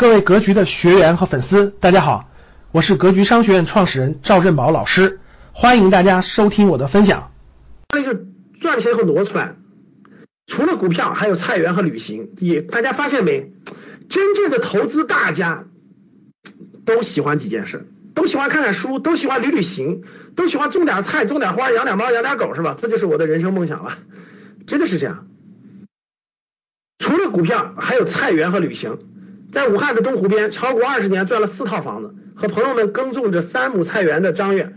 各位格局的学员和粉丝，大家好，我是格局商学院创始人赵振宝老师，欢迎大家收听我的分享。那就赚钱以后挪出来，除了股票，还有菜园和旅行。也大家发现没？真正的投资大家都喜欢几件事，都喜欢看看书，都喜欢旅旅行，都喜欢种点菜、种点花、养点猫、养点狗，是吧？这就是我的人生梦想了，真的是这样。除了股票，还有菜园和旅行。在武汉的东湖边，炒股二十年赚了四套房子，和朋友们耕种着三亩菜园的张悦，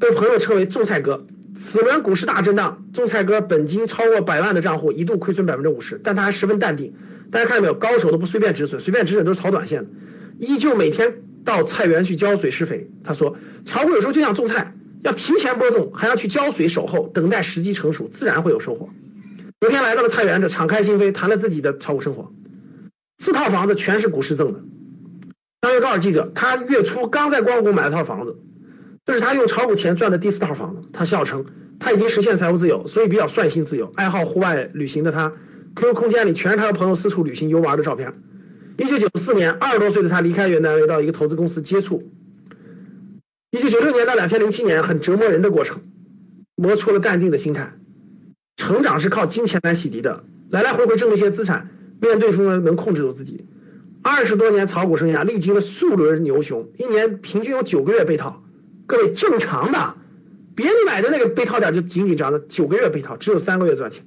被朋友称为种菜哥。此轮股市大震荡，种菜哥本金超过百万的账户一度亏损百分之五十，但他还十分淡定。大家看到没有？高手都不随便止损，随便止损都是炒短线的，依旧每天到菜园去浇水施肥。他说，炒股有时候就像种菜，要提前播种，还要去浇水守候，等待时机成熟，自然会有收获。昨天来到了菜园，这敞开心扉谈了自己的炒股生活。四套房子全是股市赠的。张悦告诉记者，他月初刚在光谷买了套房子，这是他用炒股钱赚的第四套房子。他笑称，他已经实现财务自由，所以比较率性自由。爱好户外旅行的他，QQ 空间里全是他和朋友四处旅行游玩的照片。一九九四年，二十多岁的他离开原单位到一个投资公司接触。一九九六年到两千零七年，很折磨人的过程，磨出了淡定的心态。成长是靠金钱来洗涤的，来来回回挣了一些资产。面对风能控制住自己，二十多年炒股生涯历经了数轮牛熊，一年平均有九个月被套。各位正常的，别人买的那个被套点就紧紧张的，九个月被套，只有三个月赚钱。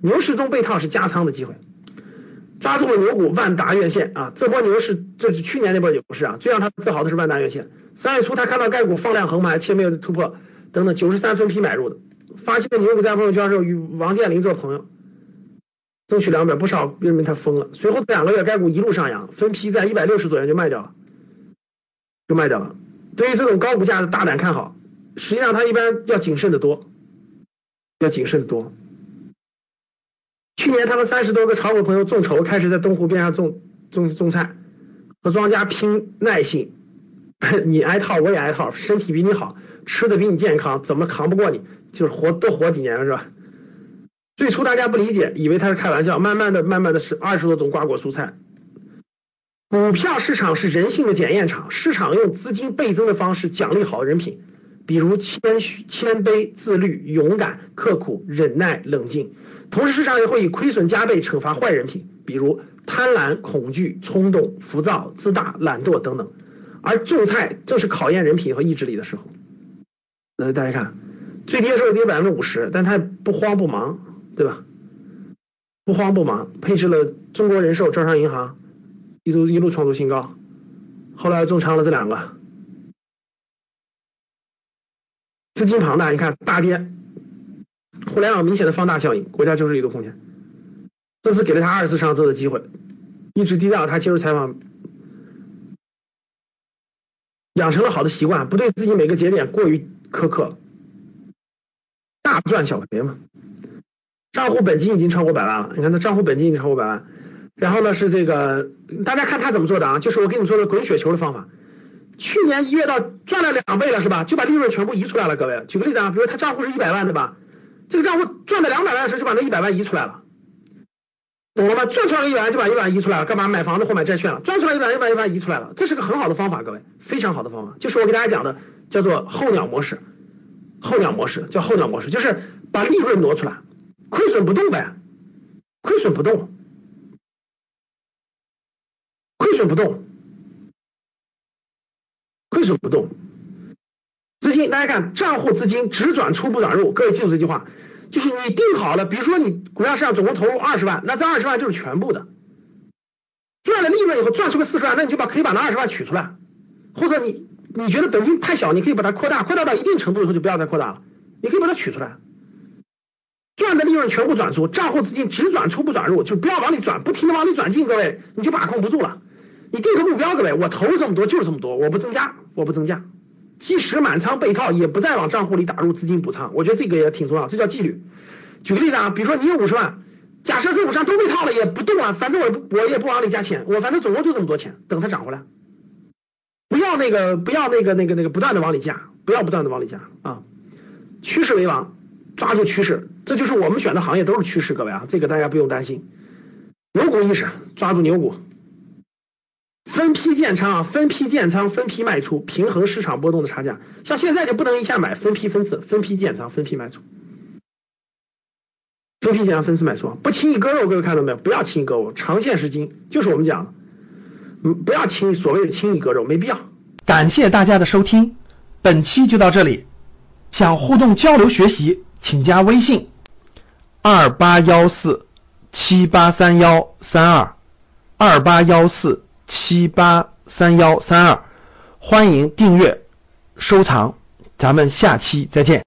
牛市中被套是加仓的机会，抓住了牛股万达院线啊！这波牛市这是去年那波牛市啊，最让他自豪的是万达院线。三月初他看到该股放量横盘且没有突破等等，九十三分批买入的，发现牛股在朋友圈时候与王健林做朋友。争取两百，不少认为他疯了。随后两个月，该股一路上扬，分批在一百六十左右就卖掉了，就卖掉了。对于这种高股价的大胆看好，实际上他一般要谨慎的多，要谨慎的多。去年他们三十多个炒股朋友众筹，开始在东湖边上种种种菜，和庄家拼耐性。你挨套我也挨套，身体比你好，吃的比你健康，怎么扛不过你？就是活多活几年了是吧？最初大家不理解，以为他是开玩笑，慢慢的、慢慢的是二十多种瓜果蔬菜。股票市场是人性的检验场，市场用资金倍增的方式奖励好人品，比如谦虚、谦卑、自律、勇敢、刻苦、忍耐、冷静。同时，市场也会以亏损加倍惩罚坏人品，比如贪婪、恐惧、冲动、浮躁、自大、懒惰等等。而种菜正是考验人品和意志力的时候。那大家看，最低的时候跌百分之五十，但他不慌不忙。对吧？不慌不忙，配置了中国人寿、招商银行，一路一路创出新高。后来重仓了这两个，资金庞大，你看大跌，互联网明显的放大效应，国家就是一个空间。这次给了他二次上车的机会，一直低调，他接受采访，养成了好的习惯，不对自己每个节点过于苛刻，大赚小赔嘛。账户本金已经超过百万了，你看他账户本金已经超过百万，然后呢是这个，大家看他怎么做的啊？就是我跟你们说的滚雪球的方法。去年一月到赚了两倍了是吧？就把利润全部移出来了，各位。举个例子啊，比如他账户是一百万对吧？这个账户赚了两百万的时候就把那一百万移出来了，懂了吗？赚出来一百万就把一百万移出来了，干嘛买房子或买债券了？赚出来一百万一百万移出来了，这是个很好的方法，各位，非常好的方法，就是我给大家讲的叫做候鸟模式，候鸟模式叫候鸟模式，就是把利润挪出来。亏损不动呗，亏损不动，亏损不动，亏损不动。资金大家看，账户资金只转出不转入，各位记住这句话，就是你定好了，比如说你股票市场总共投入二十万，那这二十万就是全部的。赚了利润以后赚出个四十万，那你就把可以把那二十万取出来，或者你你觉得本金太小，你可以把它扩大，扩大到一定程度以后就不要再扩大了，你可以把它取出来。赚的利润全部转出，账户资金只转出不转入，就不要往里转，不停的往里转进，各位你就把控不住了。你定个目标，各位，我投这么多就是这么多，我不增加，我不增加，即使满仓被套，也不再往账户里打入资金补仓。我觉得这个也挺重要，这叫纪律。举个例子啊，比如说你有五十万，假设这五十万都被套了，也不动啊，反正我我也不往里加钱，我反正总共就这么多钱，等它涨回来，不要那个不要那个那个那个不断的往里加，不要不断的往里加啊，趋势为王。抓住趋势，这就是我们选的行业都是趋势，各位啊，这个大家不用担心。牛股意识，抓住牛股，分批建仓啊，分批建仓，分批卖出，平衡市场波动的差价。像现在就不能一下买，分批分次，分批建仓，分批卖出，分批建仓，分次卖出，不轻易割肉，各位看到没有？不要轻易割肉，长线是金，就是我们讲，嗯，不要轻易所谓的轻易割肉，没必要。感谢大家的收听，本期就到这里。想互动交流学习，请加微信二八幺四七八三幺三二二八幺四七八三幺三二，欢迎订阅收藏，咱们下期再见。